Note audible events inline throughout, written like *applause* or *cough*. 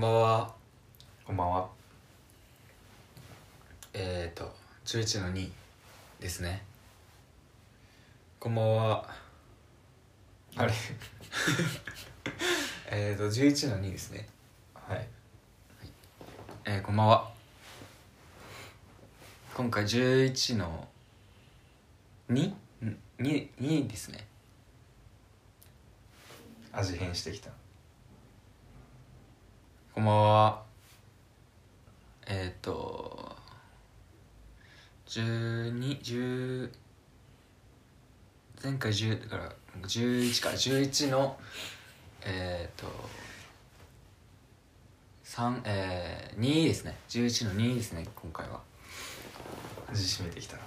んばんは。こんばんは。えっ、ー、と11の2ですね。こんばんは。あれ？*laughs* えっと11の2ですね。はい。えー、こんばんは。今回11の 2? 2, 2ですね。味変してきた。こんばんは。えっ、ー、と1210前回10だから11から11のえっ、ー、と3えー、2ですね。11の2ですね今回は。味しめてきたな。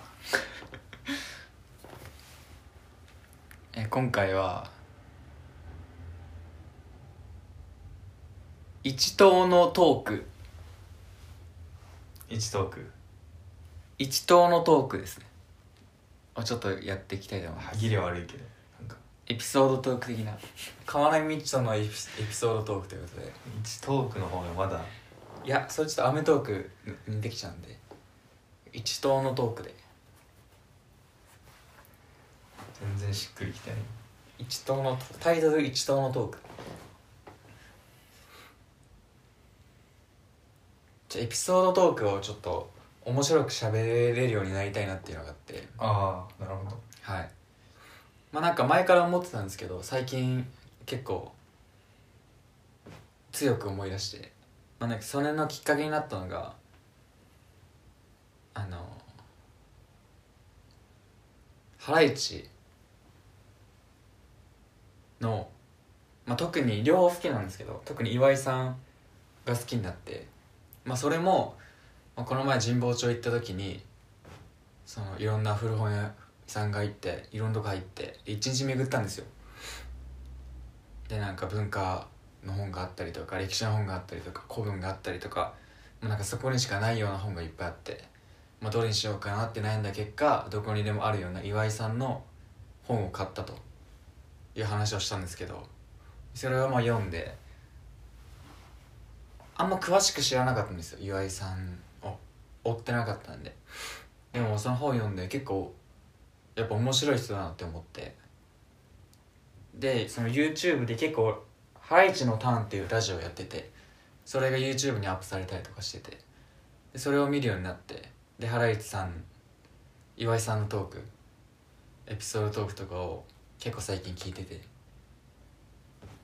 *laughs* えー今回は一党のトーク。一トーク。一党のトークですね。をちょっとやっていきたいと思います。歯切れ悪いけど。なんか、エピソードトーク的な。川波みっちとのエピエピソードトークということで。一トークの方がまだ、いやそれちょっと『アメトーク』にできちゃうんで。一党のトークで。全然しっくりきてない。一党のタイトル一党のトークじゃあエピソードトークをちょっと面白く喋れるようになりたいなっていうのがあって。ああ、なるほど。はい。まあなんか前から思ってたんですけど最近結構強く思い出して、まあ、なんかそれのきっかけになったのがあのハライチの、まあ、特に両方好きなんですけど特に岩井さんが好きになってまあそれも、まあ、この前神保町行った時にそのいろんな古本屋さんが行っていろんなとこ入って一日巡ったんですよ。でなんか文化の本があったりとか歴史の本があったりとか古文があったりとかもうなんかそこにしかないような本がいっぱいあって、まあ、どれにしようかなって悩んだ結果どこにでもあるような岩井さんの本を買ったという話をしたんですけどそれをまあ読んであんま詳しく知らなかったんですよ。岩井さんを。追ってなかったんで。でもその本読んで結構やっぱ面白い人だなって思って。でその YouTube で結構「ハライチのターン」っていうラジオやっててそれが YouTube にアップされたりとかしてて。でそれを見るようになって。でハライチさん岩井さんのトークエピソードトークとかを結構最近聞いてて。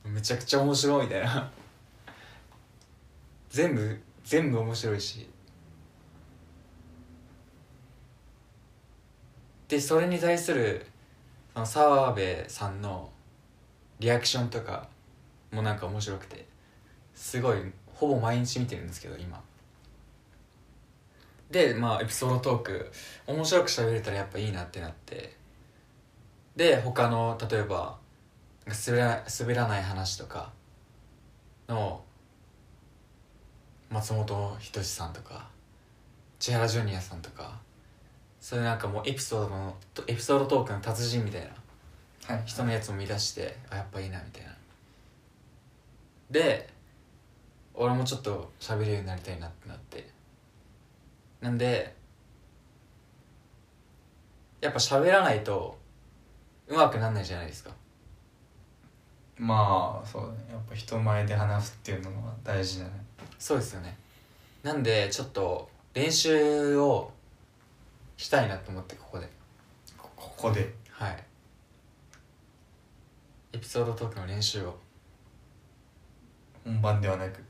めちゃくちゃ面白いみたいな。全部全部面白いし。でそれに対するあの澤部さんのリアクションとかもなんか面白くてすごいほぼ毎日見てるんですけど今。でまあエピソードトーク面白く喋れたらやっぱいいなってなって。で他の例えば滑ら滑らない話とかの松本人志さんとか千原ジュニアさんとかそういうなんかもうエピソードのエピソードトークの達人みたいなはい。人のやつを見出してあやっぱいいなみたいなで俺もちょっと喋るようになりたいなってなってなんでやっぱ喋らないとうまくなんないじゃないですかまあ、そうだね。やっぱ人前で話すっていうのは大事だね。そうですよね。なんでちょっと練習をしたいなと思ってここで。こここで？はい。エピソードトークの練習を。本番ではなく？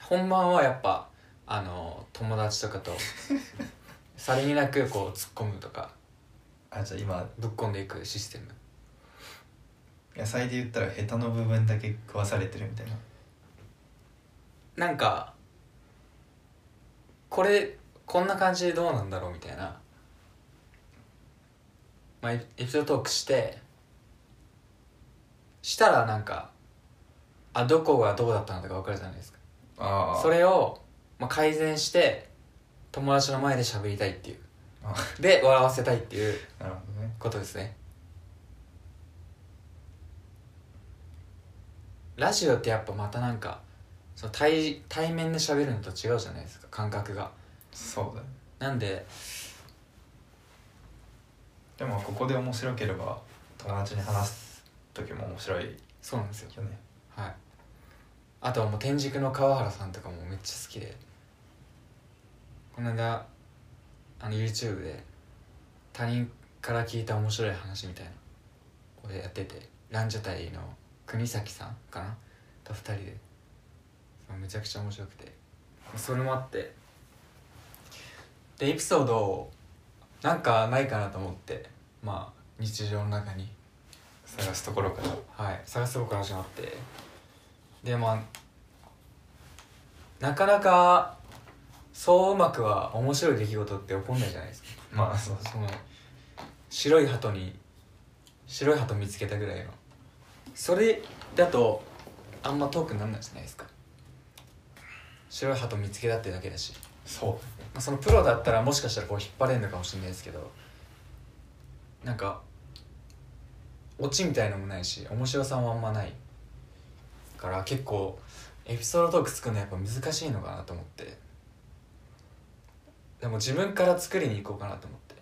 本番はやっぱあの友達とかと *laughs* さりげなくこう突っ込むとか。あ、じゃあ今、ぶっ込んでいくシステム野菜で言ったらヘタの部分だけ食わされてるみたいな。なんかこれこんな感じでどうなんだろうみたいな、まあ、エピソードトークしてしたらなんかあどこがどうだったのとか分かるじゃないですかああ。それを、まあ、改善して友達の前で喋りたいっていうあで笑わせたいっていうなるほどね。ことですねラジオってやっぱまたなんかその対対面で喋るのと違うじゃないですか感覚が。そうだね。なんででもここで面白ければ友達に話す時も面白いよそうなんですよ。ねはい。あとはもう天竺の川原さんとかもめっちゃ好きで。この間あの YouTube で他人から聞いた面白い話みたいなこれやっててランジャタイの国崎さんかな？と2人で。めちゃくちゃ面白くて。それもあって。でエピソードをなんかないかなと思って。まあ日常の中に。探すところから。はい。探すとこから始まって。でまあなかなかそううまくは面白い出来事って起こんないじゃないですか。まあそうその白い鳩に白い鳩見つけたぐらいのそれだとあんま遠くなんないじゃないですか。白い鳩見つけたってだけだし、そまあ、そのプロだったらもしかしたらこう引っ張れるのかもしれないですけど。なんかオチみたいのもないし面白さもあんまないから結構エピソードトーク作るのやっぱ難しいのかなと思って。でも自分から作りに行こうかなと思って。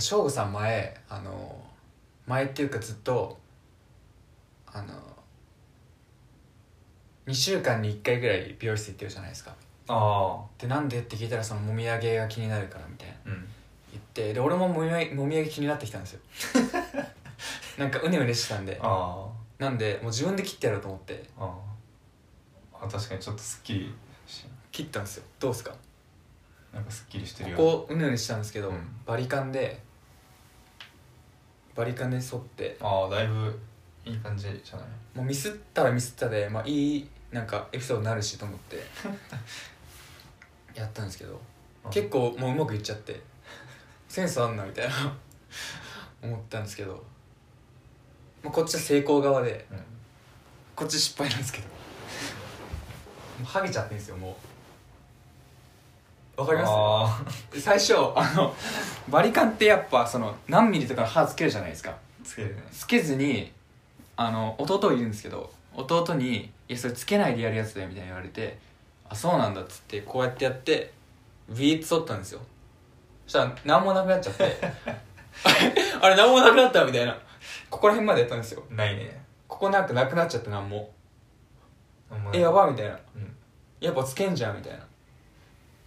省吾さん前あの前っていうかずっとあの2週間に1回ぐらい美容室行ってるじゃないですか。あでなんでって聞いたらそのもみあげが気になるからみたいな。あうん。言ってで俺ももみあげもみあげ気になってきたんですよ。*laughs* なんかうねうねしてたんで。あなんでもう自分で切ってやろうと思って。あああ確かにちょっとすっきりし切ったんですよ。どうですか？なんかすっきりしてるよここうねうねしたんですけど、うん。バリカンでバリカンで剃って。ああだいぶいい感じじゃない？もうミスったらミスったで、まあ、いいなんかエピソードになるしと思って。*laughs* やったんですけど。結構もううまくいっちゃって。センスあんなみたいな。思ったんですけど、まあ、こっちは成功側で。うん。こっち失敗なんですけど。もうハゲちゃってんですよもうわかります？あ最初あのバリカンってやっぱその何ミリとかの歯つけるじゃないですか。あつけるね。つけずにあの弟いるんですけど弟に「いやそれつけないでやるやつだよ」みたいに言われて「あそうなんだ」っつってこうやってやってビーッと取ったんですよ。そしたら何もなくなっちゃって。*laughs* あれ何もなくなったみたいな。ここら辺までやったんですよ。ないね。ここなんかなくなっちゃって何も。なんもえやばいみたいな。うん。やっぱつけんじゃんみたいな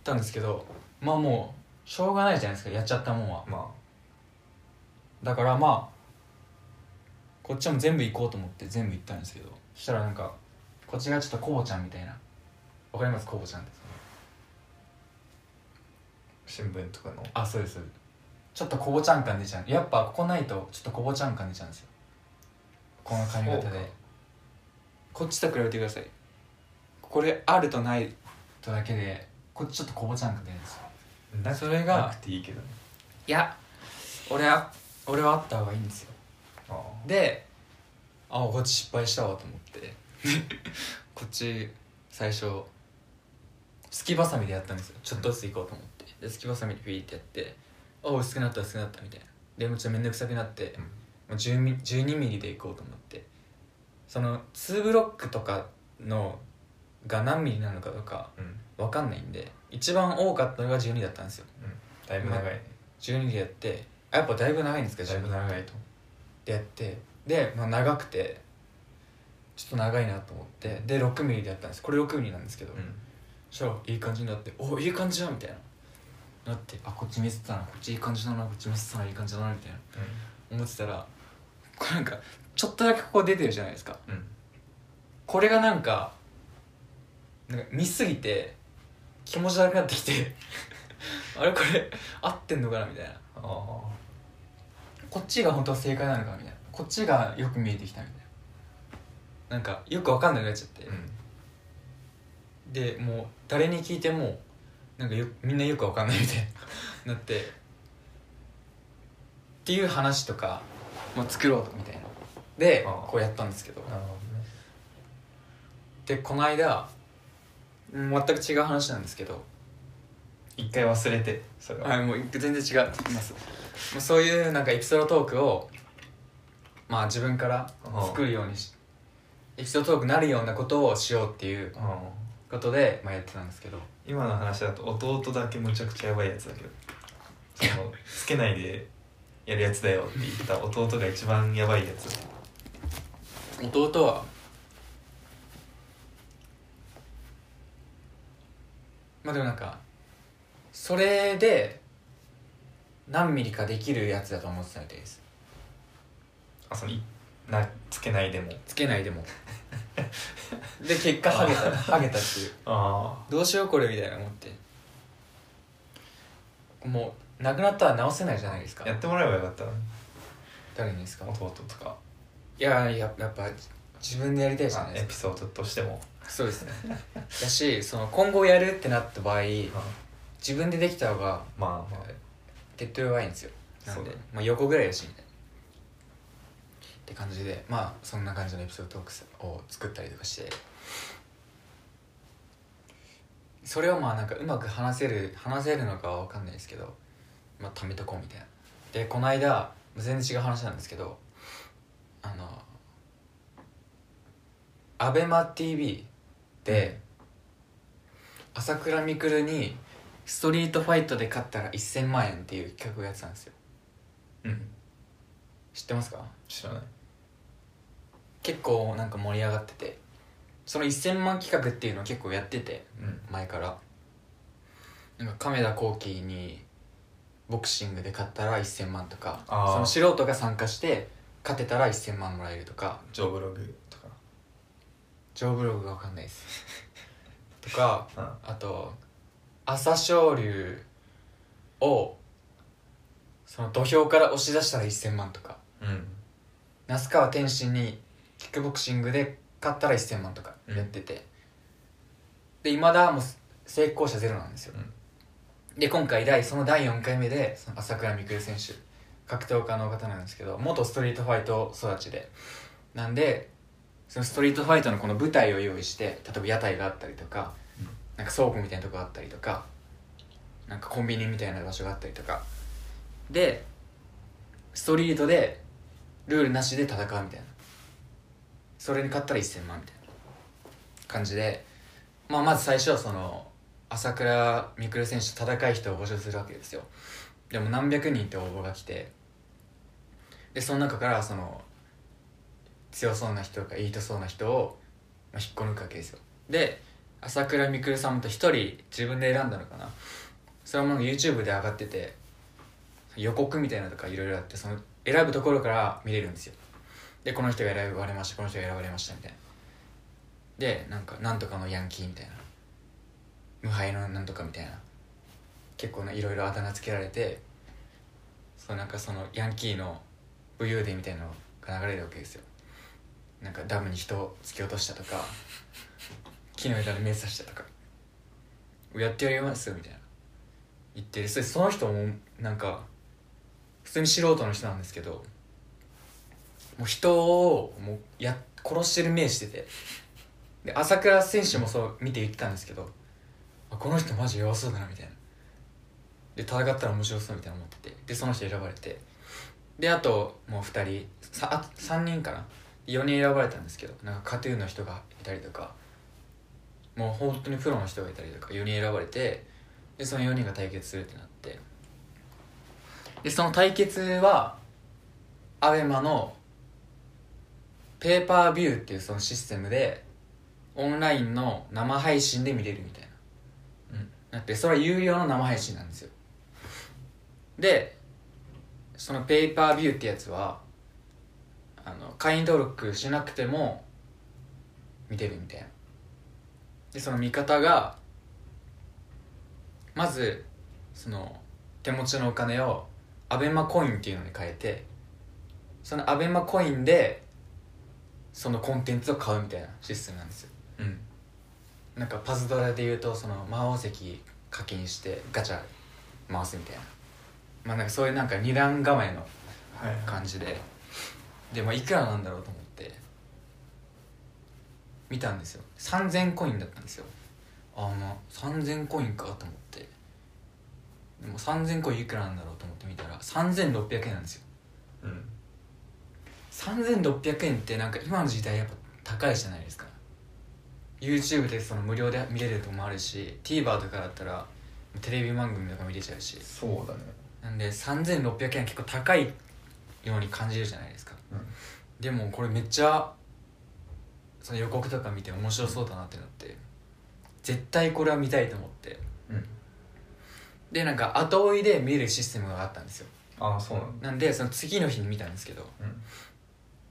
たんですけどまあもうしょうがないじゃないですかやっちゃったもんは。まだからまあこっちも全部行こうと思って全部行ったんですけど。そしたらなんかこっちがちょっとコボちゃんみたいな。わかります？コボちゃんって。あ新聞とかの。あそうですちょっとコボちゃん感出ちゃう。やっぱここないとちょっとコボちゃん感出ちゃうんですよ。この髪型そうか。でこっちと比べてください。これあるとないとだけでこっちちょっとコボちゃん感出るんですよ。なそれがなくていいけどね。いや俺は俺はあった方がいいんですよ。あであこっち失敗したわと思って。*laughs* こっち最初すきばさみでやったんですよ。ちょっとずつ行こうと思って。ですきばさみでピーってやってあ薄くなった薄くなったみたいな。でもうちょっと面倒くさくなって、うん。もう10ミ12ミリで行こうと思って。その2ブロックとかのが何ミリなのかとかうんうん分かんないんで一番多かったのが12だったんですよ。だいぶ長い。ね12でやってあやっぱだいぶ長いんですかだいぶ12長いと。でやってで、まあ、長くてちょっと長いなと思ってで6ミリでやったんです。これ6ミリなんですけど、うん。そしたらいい感じになっておいい感じだみたいな。なってあこっち見せてたなこっちいい感じだなこっち見せてたないい感じだなみたいな。思ってたらこれなんかちょっとだけここ出てるじゃないですか。うん。これがなんかなんか見すぎて気持ち悪くなってきて。*laughs* あれこれ合ってんのかなみたいな。ああこっちが本当は正解なのかみたいな。こっちがよく見えてきたみたいな。なんかよく分かんなくなっちゃって、うん。でもう誰に聞いてもなんかよみんなよく分かんないみたいに *laughs* なって。っていう話とかも作ろうとみたいな。でああこうやったんですけど。ね。でこの間うん全く違う話なんですけど。一回忘れてそれは。はいもう全然違います。もうそういうなんかエピソードトークをまあ自分から作るようにしエピソードトークになるようなことをしようっていうあことで、まあ、やってたんですけど。今の話だと弟だけむちゃくちゃやばいやつだけど。その *laughs* つけないでやるやつだよって言った弟が一番やばいやつ。弟はまあでもなんかそれで何ミリかできるやつだと思ってたみたいです。あそのいなつけないでも。つけないでも。*laughs* で結果ハゲたハゲたっていう。あどうしようこれみたいな思って。もうなくなったら直せないじゃないですか。あやってもらえばよかったな誰にですか？弟とか。いやいややっぱ自分でやりたいじゃないエですか。ピソードとしてもそうですね。だしその今後やるってなった場合自分でできた方がまあまあ。手っ取り早いんですよ。なんでまあ、横ぐらいだしみたいな。って感じでまあそんな感じのエピソードトークスを作ったりとかして。それをまあなんかうまく話せる話せるのかは分かんないですけどまあ貯めとこうみたいな。でこの間全然違う話なんですけどあのアベマ t v で朝倉未来にストリートファイトで勝ったら1000万円っていう企画をやってたんですよ。うん。知ってますか？知らない。結構なんか盛り上がっててその1000万企画っていうのを結構やっててうん。前から。なんか亀田光輝にボクシングで勝ったら1000万とかその素人が参加して勝てたら1000万もらえるとか。ジョーブログョーブログが分かんないです。*laughs* とかうん。あと朝青龍をその土俵から押し出したら1000万とか。うん。那須川天心にキックボクシングで勝ったら1000万とかやってて、で今だもう成功者ゼロなんですよ、で今回第その第4回目でその朝倉未来選手格闘家の方なんですけど元ストリートファイト育ちで。なんでそのストリートファイトのこの舞台を用意して例えば屋台があったりとか、うん。なんか倉庫みたいなとこがあったりとかなんかコンビニみたいな場所があったりとか。でストリートでルールなしで戦うみたいな。それに勝ったら1000万みたいな感じで、まあ、まず最初はその朝倉未来選手と戦い人を募集するわけですよ。でも何百人って応募が来て。でその中からその強そうな人とかいいとそうな人を、まあ、引っこ抜くわけですよ。で朝倉未来さんと一人自分で選んだのかな。それはもう YouTube で上がってて予告みたいなのとかいろいろあってその選ぶところから見れるんですよ。でこの人が選ばれましたこの人が選ばれましたみたいな。でなんかなんとかのヤンキーみたいな。無敗のなんとかみたいな。結構いろいろあだ名つけられてそうなんかそのヤンキーの武勇伝みたいなのが流れるわけですよ。なんかダムに人を突き落としたとか *laughs* 木の枝で目刺したとか。やってやりますよみたいな。言ってそれその人もなんか普通に素人の人なんですけどもう人をもうや殺してる目してて。で朝倉選手もそう見て言ってたんですけどあこの人マジ弱そうだなみたいな。で戦ったら面白そうみたいな思ってて。でその人選ばれて。であともう2人さあ3人かな4人選ばれたんですけどなんか KAT−TUN の人がいたりとかもう本当にプロの人がいたりとか4人選ばれてでその4人が対決するってなってでその対決は ABEMA のペーパービューっていうそのシステムでオンラインの生配信で見れるみたいな。うん。なってそれは有料の生配信なんですよ。でそのペーパービューってやつはあの会員登録しなくても見てるみたいな。でその見方がまずその手持ちのお金をアベマコインっていうのに変えてそのアベマコインでそのコンテンツを買うみたいなシステムなんですよ。うん。なんかパズドラで言うとその魔王石課金してガチャ回すみたいな。まあなんかそういうなんか二段構えのはい感じででまあいくらなんだろうと思って見たんですよ。3000コインだったんですよ。ああまあ3000コインかと思って。でも3000コインいくらなんだろうと思って見たら3600円なんですよ。うん。3600円ってなんか今の時代やっぱ高いじゃないですか。YouTube でその無料で見れるとこもあるし TVer とかだったらテレビ番組とか見れちゃうし。そうだね。なんで3600円は結構高いように感じるじゃないですか。うんでもこれめっちゃその予告とか見て面白そうだなってなって絶対これは見たいと思って。うん。でなんか後追いで見るシステムがあったんですよ。ああそうなんだ。なんでその次の日に見たんですけどうん。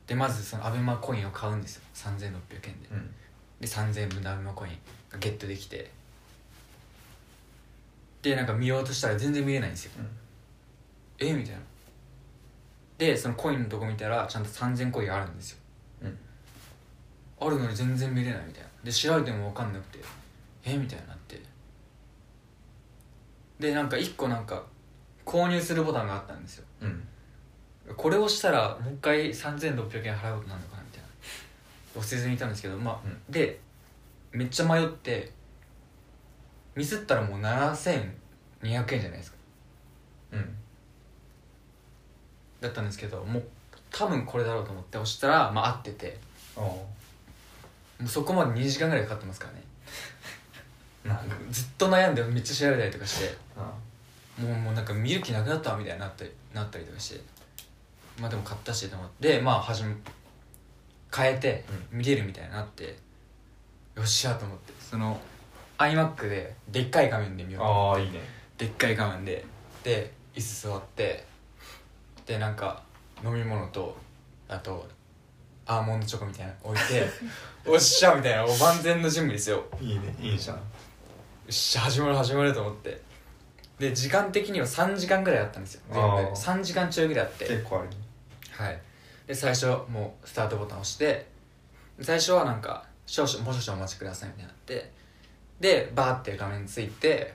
でまずそのアベマコインを買うんですよ。3600円で。うん。で3000円分のアベマコインがゲットできて。でなんか見ようとしたら全然見れないんですよ。え？みたいなでそのコインのとこ見たらちゃんと3000コインあるんですよ。うん。あるのに全然見れないみたいな。で調べても分かんなくてえ？みたいになって。でなんか1個なんか購入するボタンがあったんですよ。うん。これをしたらもう一回3600円払うことになるのかなみたいな。押せずにいたんですけどまあ、うでめっちゃ迷ってミスったらもう7200円じゃないですか。うんだったんですけどもう多分これだろうと思って押したらまあ合ってて。あもうそこまで2時間ぐらいかかってますからね。あ *laughs* なんかずっと悩んでめっちゃ調べたりとかして。あもうもうなんか見る気なくなったわみたいになったりなったりとかして。まあでも買ったしと思ってまあ始め変えて見れるみたいになって、よっしゃと思って。その iMac ででっかい画面で見ようああいいね。でっかい画面でで椅子座ってでなんか飲み物とあとアーモンドチョコみたいなの置いて *laughs* おっしゃみたいなもう万全の準備ですよ。いいねいいじゃん。よっしゃ始まる始まると思って。で時間的には3時間ぐらいあったんですよ。全部。であー。3時間ちょいぐらいあって。結構あるね。はい。で最初もうスタートボタン押して最初はなんか少々もう少々お待ちくださいみたいになってでバーって画面ついて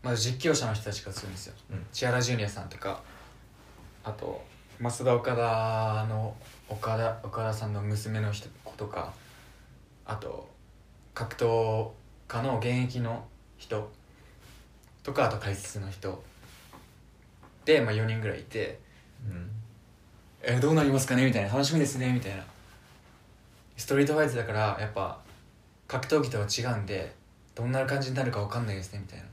まず実況者の人たちがするんですよ、うん。千原ジュニアさんとかあと増田岡田の岡田岡田さんの娘の人子とかあと格闘家の現役の人とかあと解説の人。で、まあ、4人ぐらいいてうん。えーどうなりますかね？みたいな。楽しみですね？みたいな。ストリートファイトだからやっぱ格闘技とは違うんでどんな感じになるか分かんないですね？みたいな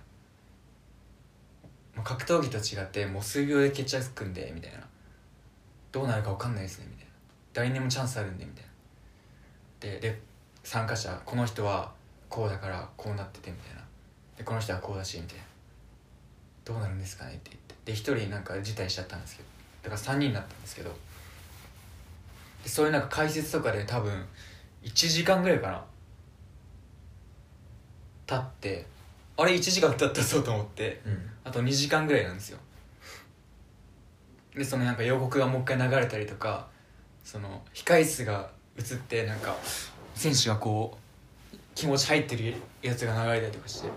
格闘技と違ってもう数秒で決着くんでみたいな。どうなるか分かんないですねみたいな。誰にもチャンスあるんでみたいな。でで参加者この人はこうだからこうなっててみたいな。でこの人はこうだしみたいな。どうなるんですかねって言って。で1人なんか辞退しちゃったんですけど。だから3人になったんですけど。でそういうなんか解説とかで多分1時間ぐらいかな。経ってあれ1時間経ったぞと思ってうん。あと2時間ぐらいなんですよ。でそのなんか予告がもう一回流れたりとかその控室が映ってなんか選手がこう気持ち入ってるやつが流れたりとかして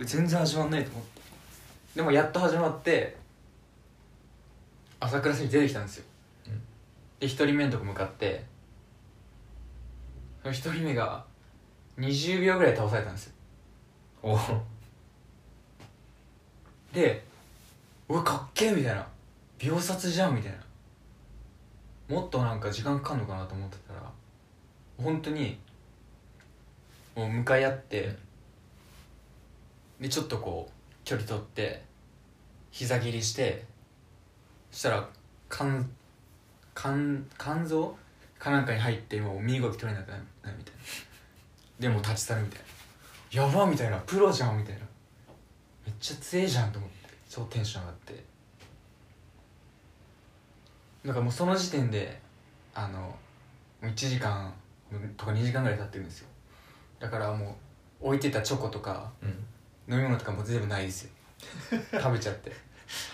全然始まんないと思って。でもやっと始まって朝倉選手出てきたんですよ、うん。で1人目のとこ向かってその1人目が20秒ぐらい倒されたんですよお。でうわかっけえみたいな。秒殺じゃんみたいな。もっとなんか時間かかんのかなと思ってたら本当にもう向かい合ってでちょっとこう距離取って膝切りしてそしたら肝肝肝臓かなんかに入ってもう身動き取れなくなるみたいな。でも立ち去るみたいな。やばみたいなプロじゃんみたいな。めっちゃ強えじゃんと思って。超テンション上がって。なんかもうその時点であのもう1時間とか2時間ぐらい経ってるんですよ。だからもう置いてたチョコとかうん。飲み物とかも全部ないですよ。食べちゃって。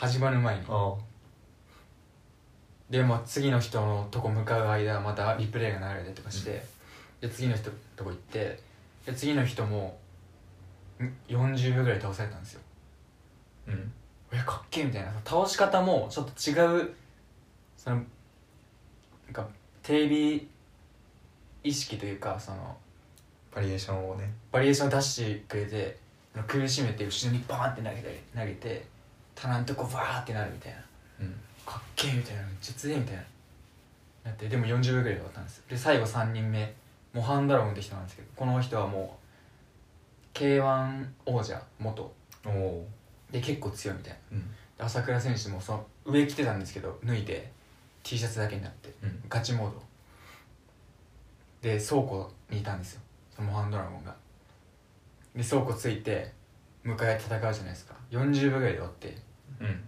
始まる前に。あでまあ次の人のとこ向かう間またリプレイが流れたりとかして、で次の人のとこ行って。で次の人もん40秒ぐらい倒されたんですよ。うん。えかっけえみたいな。倒し方もちょっと違うそのなんかテレビ意識というかそのバリエーションをね。バリエーション出してくれて苦しめて後ろにバーンって投げたり投げて棚のとこバーってなるみたいな。うん。かっけえみたいな。めっちゃ強えみたいな。なってでも40秒ぐらいで終わったんですで最後3人目モハンドラゴンって人なんですけどこの人はもう k 1王者元。おおで結構強いみたいな。うん。で朝倉選手もその上着てたんですけど脱いで T シャツだけになってうん。ガチモード。で倉庫にいたんですよ。そのモハンドラゴンが。で倉庫ついて迎えて戦うじゃないですか。40秒ぐらいで終わってうん。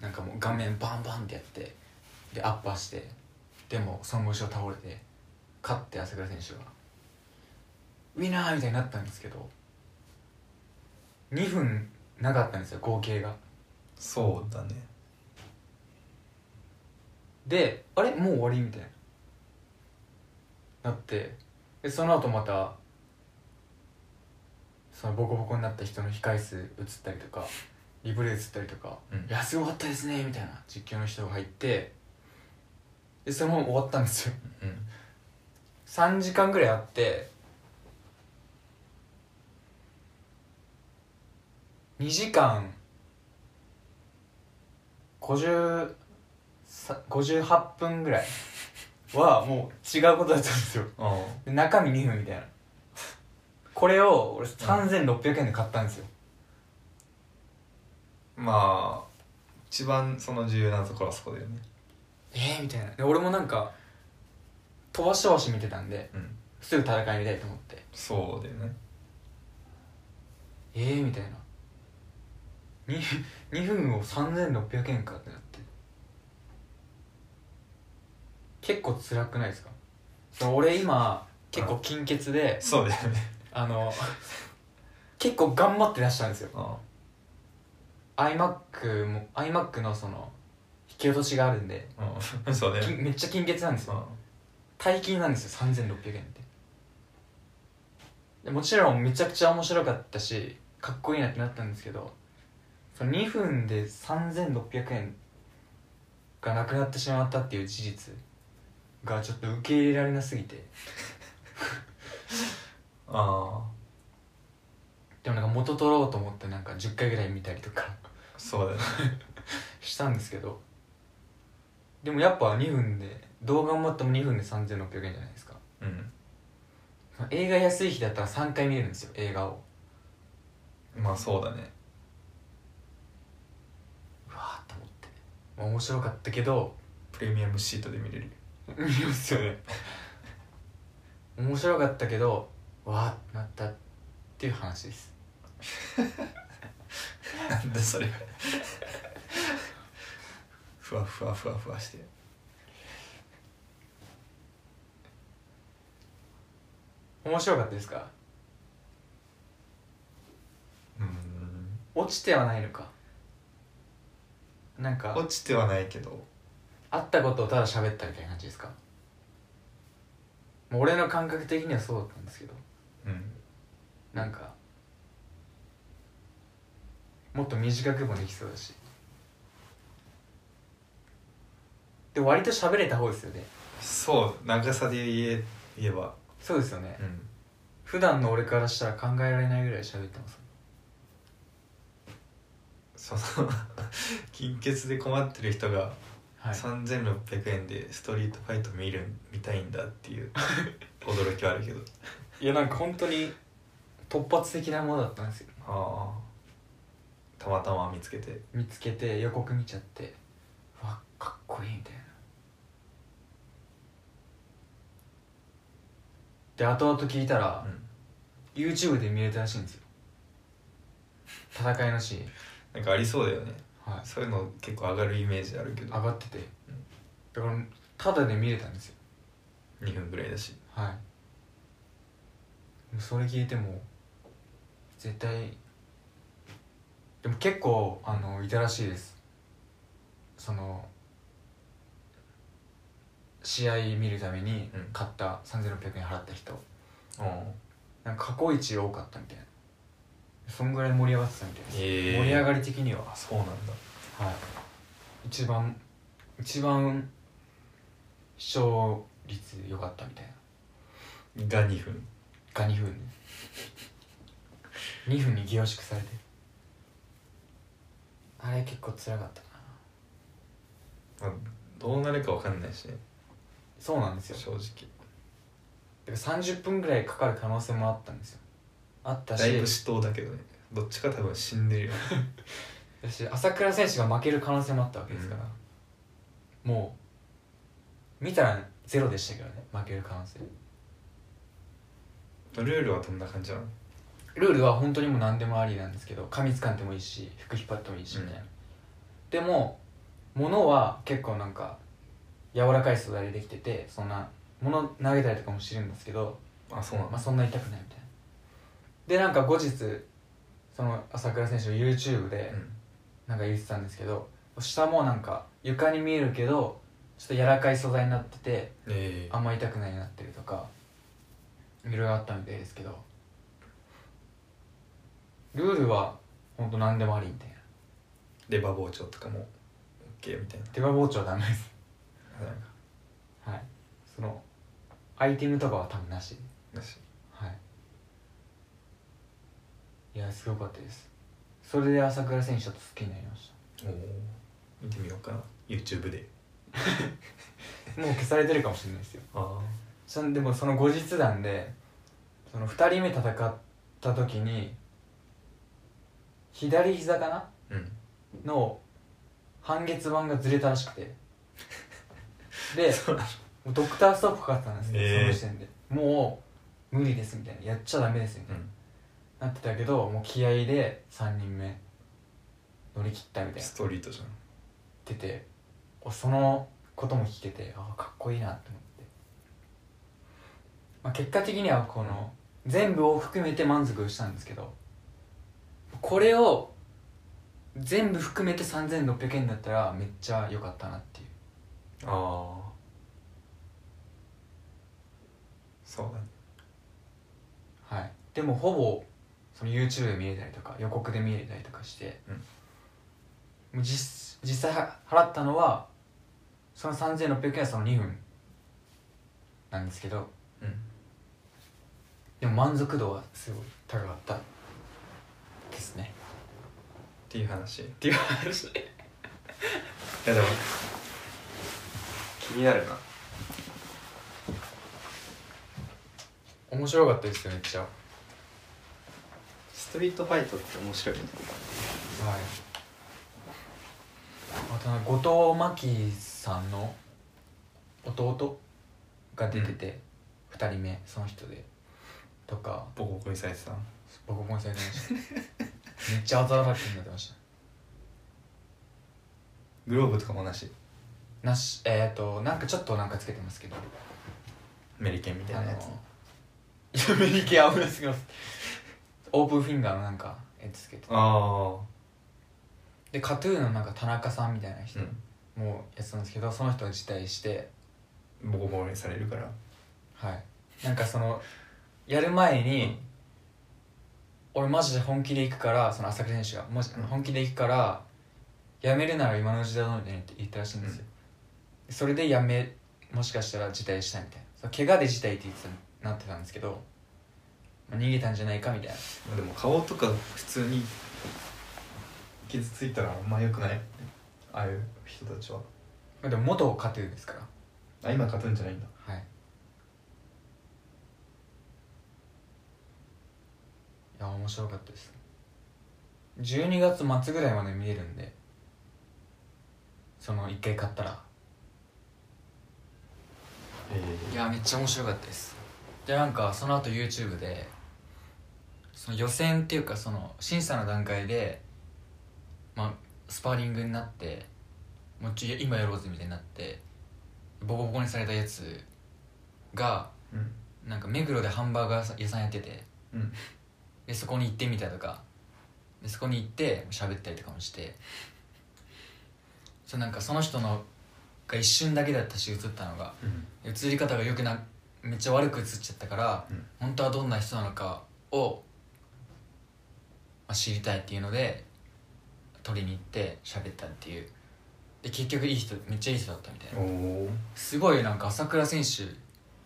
なんかもう顔面バンバンってやってでアッパーしてでもその後ろ倒れて勝って朝倉選手がウィナーみたいになったんですけど2分なかったんですよ合計が。そうだね。であれ？もう終わりみたいな。なってでその後またそのボコボコになった人の控室映ったりとかリプレイ映ったりとかうん。いやすごかったですねみたいな実況の人が入ってでそのまま終わったんですよ。うん。3時間ぐらいあって2時間。50さ58分ぐらい。はもう違うことだったんですよ。あで中身2分みたいな。これを俺3600円で買ったんですよ。あまあ一番その重要なところはそこだよね。えー、みたいな。で俺もなんか飛ばし飛ばし見てたんでうん。すぐ戦い見たいと思って。そうだよね。えー、みたいな 2, 2分を3600円かってなって。結構辛くないですか？俺今結構金欠でそうだよね。あの結構頑張って出したんですよ。あ iMac も iMac のその引き落としがあるんで。あうん。*laughs* そうね。きめっちゃ金欠なんですよ。あ大金なんですよ3600円って。でもちろんめちゃくちゃ面白かったしかっこいいなってなったんですけどその2分で3600円がなくなってしまったっていう事実がちょっと受け入れられなすぎて。*laughs* あでもなんか元取ろうと思ってなんか10回ぐらい見たりとか。そうだよね。*laughs* したんですけど。でもやっぱ2分でどう頑張っても2分で3600円じゃないですか。うん。映画安い日だったら3回見れるんですよ映画を。まあそうだねうわーっと思ってまあ面白かったけどプレミアムシートで見れる。見ますよね。面白かったけどわーってなったっていう話です。なんだそれ。ふわふわふわふわして。面白かったですか？うん。落ちてはないのかなんか落ちてはないけど。あったことをただ喋ったみたいな感じですか？もう俺の感覚的にはそうだったんですけど。うん。なんかもっと短くもできそうだし。で割と喋れた方ですよね。そう長さで言え言えば。そうですよね。うん。普段の俺からしたら考えられないぐらい喋ってますその金欠で困ってる人がはい。3600円でストリートファイト見る見たいんだっていう *laughs* 驚きはあるけど。いやなんか本当に突発的なものだったんですよ。ああたまたま見つけて。見つけて予告見ちゃって。うわかっこいいみたいな。で後々聞いたら、うん。YouTube で見れたらしいんですよ。戦いのシーンなんかありそうだよね。はい。そういうの結構上がるイメージあるけど。上がってて。だからタダで見れたんですよ。2分ぐらいだし。はい。それ聞いても絶対でも結構あのいたらしいです。その試合見るためにうん買った3600円払った人。うん。なんか過去一多かったみたいなそんぐらい盛り上がってたみたいです、へえ盛り上がり的には。あそうなんだ。はい。一番一番視聴率良かったみたいな。が2分。が2分。*laughs* で2分に凝縮されて。あれ結構辛かったまあどうなるかわかんないしね。そうなんですよ。正直。てか30分ぐらいかかる可能性もあったんですよあったし。だいぶ死闘だけどね。どっちか多分死んでるよ。*laughs* だし朝倉選手が負ける可能性もあったわけですから、もう見たらゼロでしたけどね。負ける可能性。ルールはどんな感じなの？ルールは本当にもう何でもありなんですけど髪掴んでもいいし服引っ張ってもいいしみたいな、でも物は結構なんか柔らかい素材でできててそんな物投げたりとかもしてるんですけど、あそうなの？まあ、そんな痛くないみたいなでなんか後日その朝倉選手の YouTube でうん。なんか言ってたんですけど下もなんか床に見えるけどちょっと柔らかい素材になっててええ。あんま痛くないようになってるとかいろいろあったみたいですけどルールは本当何でもありみたいな。レバー包丁とかも OK みたいな。手羽包丁はダメです。はい。そのアイテムとかは多分なし。だしはいいやすごかったです。それで朝倉選手と好きになりましおお見てみようかな。YouTube で。た *laughs* もう消されてるかもしれないですよ。あそんでもその後日談でその2人目戦った時に左膝かな？あうん。の半月板がずれたらしくて。で *laughs* ドクターストップかかってたんですよ、へー。その時点で。もう無理ですみたいな。やっちゃダメですみたいうんな、なってたけどもう気合で3人目乗り切ったみたいな。ストリートじゃん。言ってそのことも聞けてああかっこいいなって思って、まあ、結果的にはこの全部を含めて満足したんですけどこれを全部含めて3600円だったらめっちゃ良かったなっていう。ああそうだね。はい。でもほぼその YouTube で見れたりとか予告で見れたりとかして、うん。実実際は払ったのはその3600円はその2分なんですけど。うん。でも満足度はすごい高かったですね。っていう話。いっていう話。やでも気になるな。面白かったですよめっちゃトリートファイトって面白いね。あとなんか後藤真希さんの弟が出てて、二人目その人でとか。ボコボコにされてたボコボコにされてましためっちゃあざだらけになってました。*laughs* グローブとかもなし？なし。えっ、ー、となんかちょっとなんかつけてますけど。メリケンみたいなやつ。いやメリケン危なすぎますオープンフィンガーのなんかやつつけてあでカトゥーンのなんか田中さんみたいなあ人うん。もやってたんですけどその人が辞退して。ボコボコにされるから。はい。なんかそのやる前に、うん。俺マジで本気で行くからその朝倉選手が。もしうん。本気で行くからやめるなら今の時代だみたいなって言ったらしいんですよ、それでやめもしかしたら辞退したいみたいな。怪我で辞退って言ってたなってたんですけど、まあ、逃げたんじゃないかみたいな。まあでも顔とか普通に傷ついたらあんま良くない？ああいう人たちは。まあでも元カトゥーですから。あ今勝つんじゃないんだ。はい。いや面白かったです。12月末ぐらいまで見れるんでその1回買ったら。えいやめっちゃ面白かったです。でなんかその後 YouTube でその予選っていうかその審査の段階でまあスパーリングになってもうちょ今やろうぜみたいになってボコボコにされたやつがうん。なんか目黒でハンバーガー屋さんやっててうん。でそこに行ってみたとかでそこに行って喋ったりとかもしてそうなんかその人のが一瞬だけだったし映ったのがうん。映り方がよくなめっちゃ悪く映っちゃったから、うん。本当はどんな人なのかを、まあ、知りたいっていうので撮りに行って喋ったっていう。で結局いい人めっちゃいい人だったみたいな。すごいなんか朝倉選手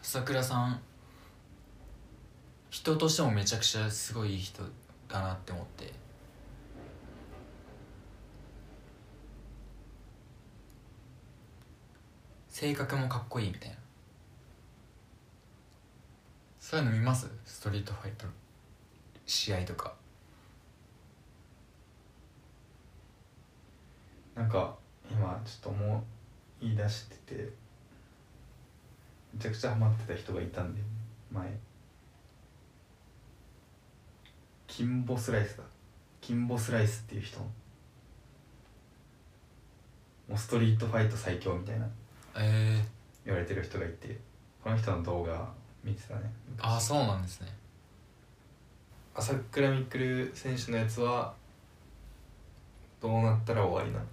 朝倉さん人としてもめちゃくちゃすごいいい人だなって思って。性格もかっこいいみたいな。そういうの見ます？ストリートファイトの試合とかなんか今ちょっともう言い出しててめちゃくちゃハマってた人がいたんで前。キンボスライスだ。キンボスライスっていう人もうストリートファイト最強みたいな。ええ。言われてる人がいてこの人の動画見てたねああそうなんですね。朝倉未来選手のやつはどうなったら終わりなの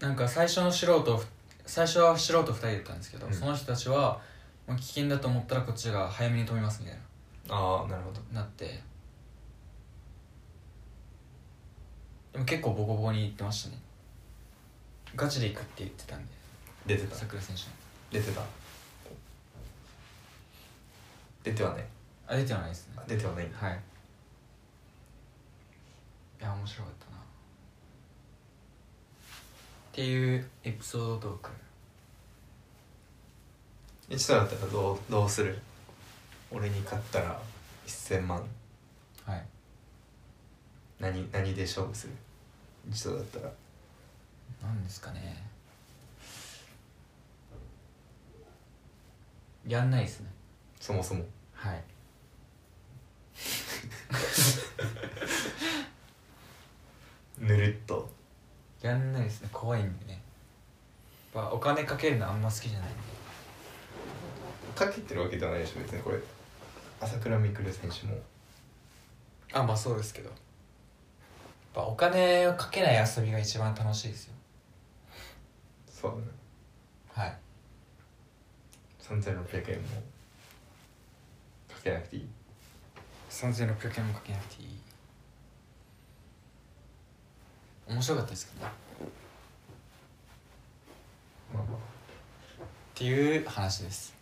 なんか最初の素人最初は素人2人だったんですけど、うん。その人たちはもう危険だと思ったらこっちが早めに止めますみたいああなるほど。ななって。でも結構ボコボコに言ってましたね。ガチで行くって言ってたんで。出てた。桜選手出てた。出てはね。あ出てはないですね。あ出てはない。はい。いや面白かった。なっていうエピソードトーク。一度だったらどうどうする？俺に勝ったら1000万。はい。何何で勝負する？一度だったら。なんですかね。やんないですね。そもそも。はい。*laughs* ぬるっとやんないですね。怖いんでね。やっぱお金かけるのあんま好きじゃない。んでかけてるわけではないでしょ別にこれ。朝倉未来選手も。あまあそうですけど。やっぱお金をかけない遊びが一番楽しいですよ。そうだね。はい。3600円もかけなくていい。3600円もかけなくていい面白かったですけどね。まあまっていう話です。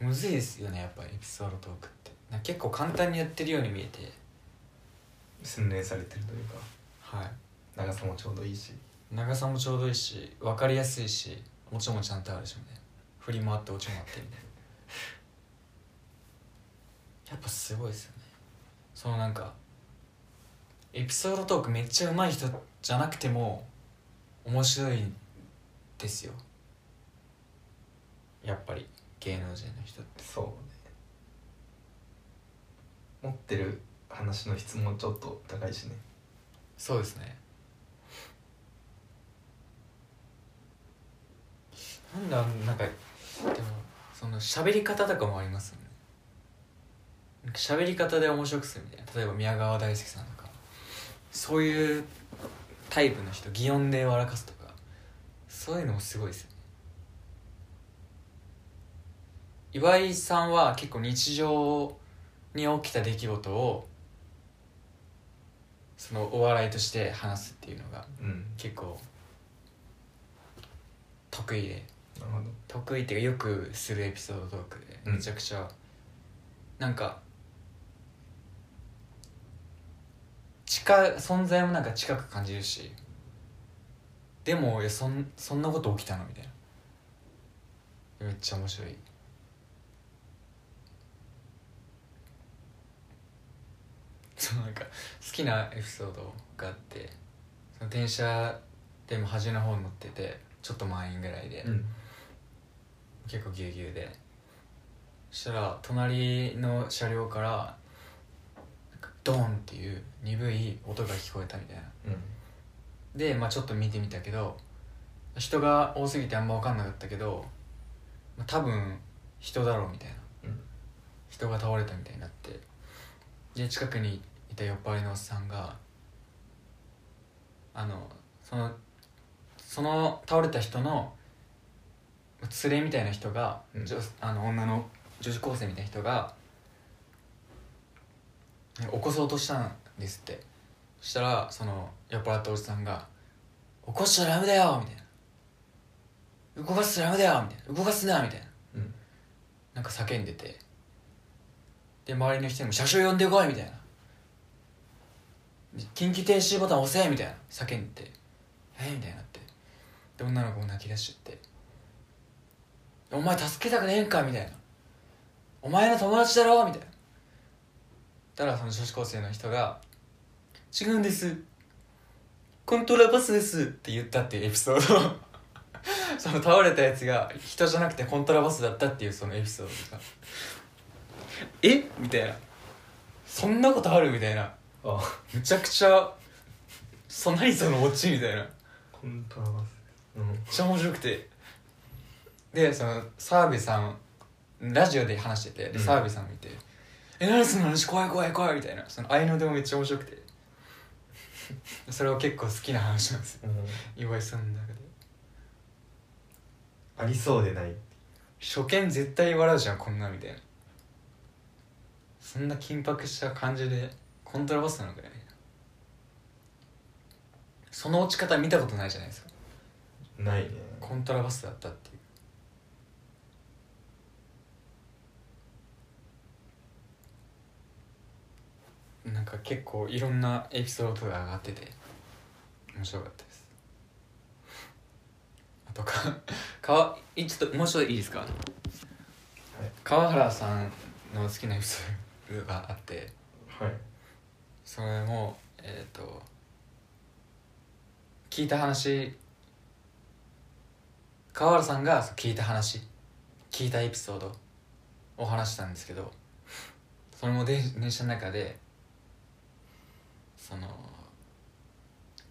むずいですよねやっぱエピソードトークって。結構簡単にやってるように見えて。あ洗練されてるというか。はい。長さもちょうどいいし。長さもちょうどいいし分かりやすいしオチもちゃんとあるしみたいな。振り回ってオチもあってみたいな。*laughs* やっぱすごいですよね。そのなんかエピソードトークめっちゃ上手い人じゃなくても面白いですよ。やっぱり芸能人の人って。そうね。持ってる話の質もちょっと高いしね。そうですね。なんだなんかでもその喋り方とかもありますよね。喋り方で面白くするみたいな。例えば宮川大輔さんとかそういうタイプの人擬音で笑かすとかそういうのもすごいですよね。岩井さんは結構日常に起きた出来事をそのお笑いとして話すっていうのがうん。結構得意で。得意っていうかよくするエピソードトークでうん。めちゃくちゃ、なんか近存在もなんか近く感じるし。でもいやそんそんなこと起きたのみたいな。めっちゃ面白い。そうなんか好きなエピソードがあってその電車でも端の方に乗っててちょっと満員ぐらいで、うん。結構ぎゅうぎゅうで。そしたら隣の車両からドーンっていう鈍い音が聞こえたみたいな。うん。で、まあ、ちょっと見てみたけど人が多すぎてあんま分かんなかったけど、まあ、多分人だろうみたいな。うん。人が倒れたみたいになって。で近くにいた酔っ払いのおっさんがあのそのその倒れた人の連れみたいな人が、うん。女あの女の女子高生みたいな人が起こそうとしたんですって。そしたらその酔っ払ったおじさんが「起こしちゃダメだよ」みたいな「動かすとダメだよ」みたいな「動かすな」みたいな。うん。なんか叫んでて。で周りの人にも「車掌呼んでこい」みたいな「緊急停止ボタン押せ」みたいな。叫んでてえ？みたいになって。で女の子も泣き出しちゃって「お前助けたくねえんか」みたいな「お前の友達だろ」みたいなたらその女子高生の人が「違うんです。コントラバスです」って言ったっていうエピソード。を *laughs* その倒れたやつが人じゃなくてコントラバスだったっていうそのエピソードが「え？みたいな「そんなことある?」みたいな。あむちゃくちゃそ何そのオチみたいな。コントラバス。うん。めっちゃ面白くて。でその澤部さんラジオで話しててでうん。澤部さん見て「え何その話？怖い怖い怖い」みたいな。その合いの手もめっちゃ面白くて。*laughs* それは結構好きな話なんですよ。うん。岩井さんの中で。ありそうでない。初見絶対笑うじゃんこんなみたいな。そんな緊迫した感じでコントラバスなのかよみたいなその落ち方見たことないじゃないですか。ないね。コントラバスだったっていうなんか結構いろんなエピソードが上がってて面白かったです。あとか *laughs* かいちょっともうちょっといいですか、川原さんの好きなエピソードがあってはい。それもえっ、と聞いた話川原さんが聞いた話聞いたエピソードを話したんですけどそれも電電車の中でその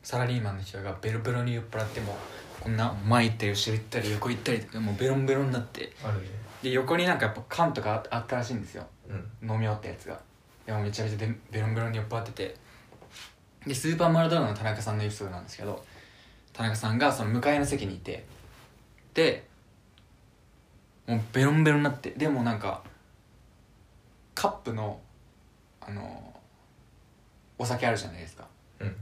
サラリーマンの人がベロベロに酔っ払ってもこんな前行ったり後ろ行ったり横行ったりとかもうベロンベロンになって。あるね。で横になんかやっぱ缶とかああったらしいんですよ。うん。飲み終わったやつが。でもめちゃめちゃでベロンベロンに酔っ払ってて。でスーパーマラドーナの田中さんのエピソードなんですけど田中さんがその向かいの席にいて。でもうベロンベロンになって。でもなんかカップのあのお酒あるじゃないですか。うん。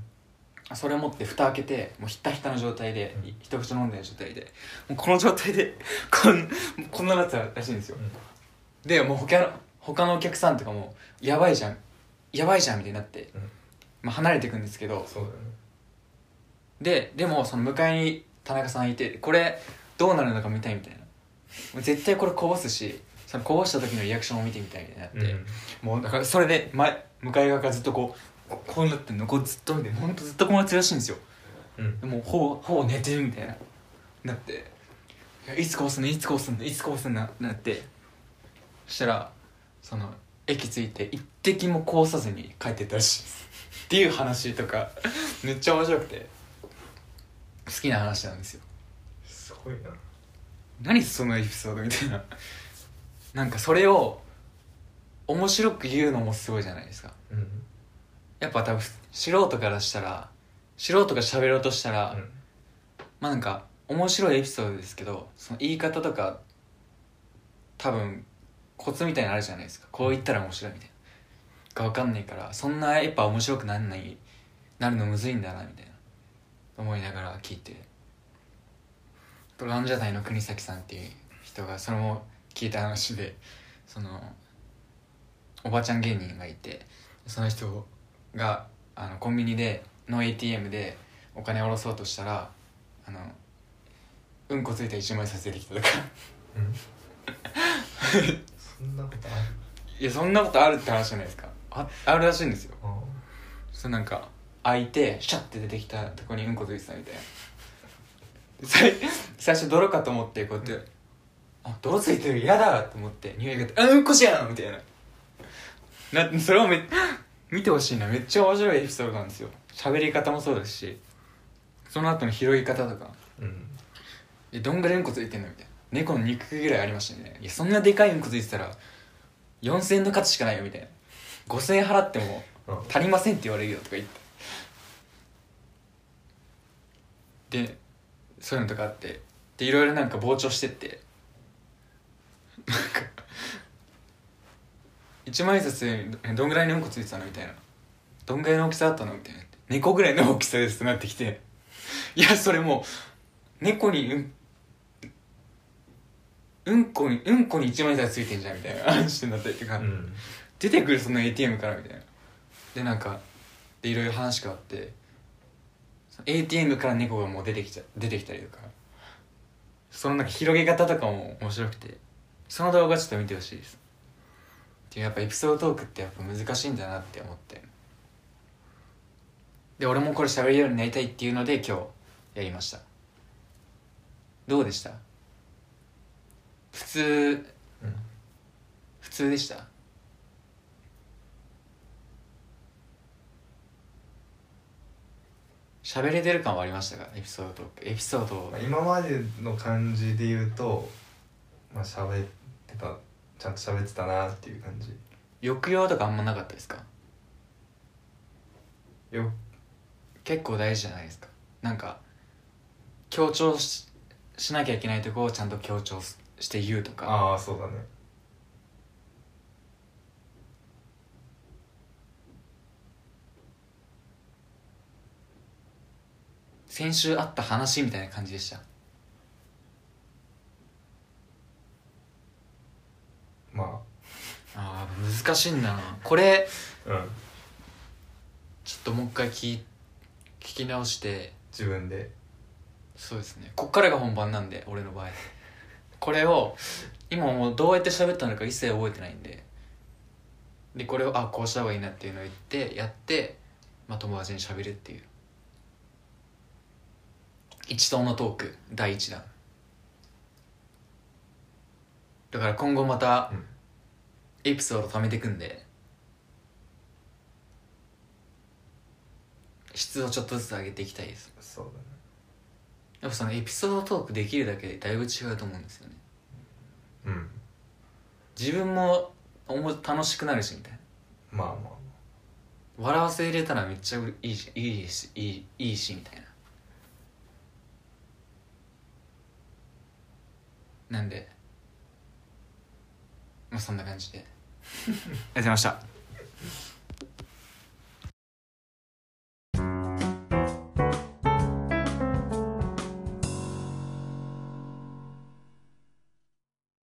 それを持って蓋開けてもうひったひたの状態で、うん。一口飲んでる状態でもうこの状態でこんこんななってたらしいんですよ、でもう他の他のお客さんとかも「やばいじゃん。やばいじゃん」みたいになって、うん。まあ、離れていくんですけど。ね。ででもその向かいに田中さんいてこれどうなるのか見たいみたいな。絶対これこぼすしそのこぼした時のリアクションを見てみたいみたいになって、うん。もうだからそれで前向かい側からずっとこうこうなってんのこうずっと見てほんとずっとこうなってるらしいんですようんでもうほぼほぼ寝てるみたいななっていつこぼすんのいつこぼすんのいつこぼすのななってそしたらその駅着いて一滴もこぼさずに帰ってったらしいっていう話とかめっちゃ面白くて好きな話なんですよすごいな何そのエピソードみたいななんかそれを面白く言うのもすごいじゃないですかうんやっぱ多分素人からしたら素人が喋ろうとしたら、うん。まあなんか面白いエピソードですけどその言い方とか多分コツみたいなのあるじゃないですか。こう言ったら面白いみたいな。が分かんないからそんなやっぱ面白くなんないなるのむずいんだなみたいな。思いながら聞いて。あとランジャタイの国崎さんっていう人がそれも聞いた話でそのおばちゃん芸人がいてその人があのコンビニでの ATM でお金下ろそうとしたらあのうんこついた一枚札出てきたとか。うん？そんなことあるいやそんなことあるって話じゃないですか。ああるらしいんですよ。あそうなんか開いてシャッて出てきたとこにうんこついてたみたいな。で最最初泥かと思ってこうやって「あ泥ついてる嫌だ!」と思って匂いが「あうんこじゃん!」みたいな。なそれをめ見てほしいな。めっちゃ面白いエピソードなんですよ。喋り方もそうですし。その後の拾い方とか。うん。えどんぐらいうんこついてんの？みたいな。猫の肉ぐらいありましたね。いやそんなでかいうんこついてたら4000円の価値しかないよ。みたいな。5000円払ってもあ足りませんって言われるよ。とか言って。でそういうのとかあって。でいろいろなんか膨張してって。なんか一万円札にどんぐらいのうんこついてたのみたいな。どんぐらいの大きさあったのみたいな。猫ぐらいの大きさですってなってきて。*laughs* いやそれもう猫にうんうんこにうんこに一万円札ついてんじゃんみたいな。話になったりとか、うん。出てくるその ATM からみたいな。でなんかでいろいろ話があって。そ ATM から猫がもう出てきちゃ出てきたりとか。そのなんか広げ方とかも面白くて。その動画ちょっと見てほしいですっていうやっぱエピソードトークってやっぱ難しいんだなって思って。で俺もこれ喋れるようになりたいっていうので今日やりました。どうでした？普通うん。普通でした？喋れてる感はありましたか？エピソードトーク。エピソードを。まあ今までの感じで言うとまあ喋ってたちゃんと喋ってたなっていう感じ。抑揚とかあんまなかったですか？よ。結構大事じゃないですか。なんか強調ししなきゃいけないとこをちゃんと強調しして言うとか。ああそうだね。先週あった話みたいな感じでしたまあ。ー難しいんだな。これあうん。ちょっともう一回聞い聞き直して。自分で。そうですね。こっからが本番なんで俺の場合。これを今もうどうやって喋ったのか一切覚えてないんで。でこれをあこうした方がいいなっていうのを言ってやって、まあ、友達に喋るっていう。一等のトーク第一弾だから今後またうん。エピソード貯めていくんで。質をちょっとずつ上げていきたいです。そうだね。やっぱそのエピソードトークできるだけでだいぶ違うと思うんですよね。うん。自分もおも楽しくなるしみたいな。まあまあ。笑わせれたらめっちゃういいしいいしいいいいしみたいな。なんでまあそんな感じで。ありがとうございました。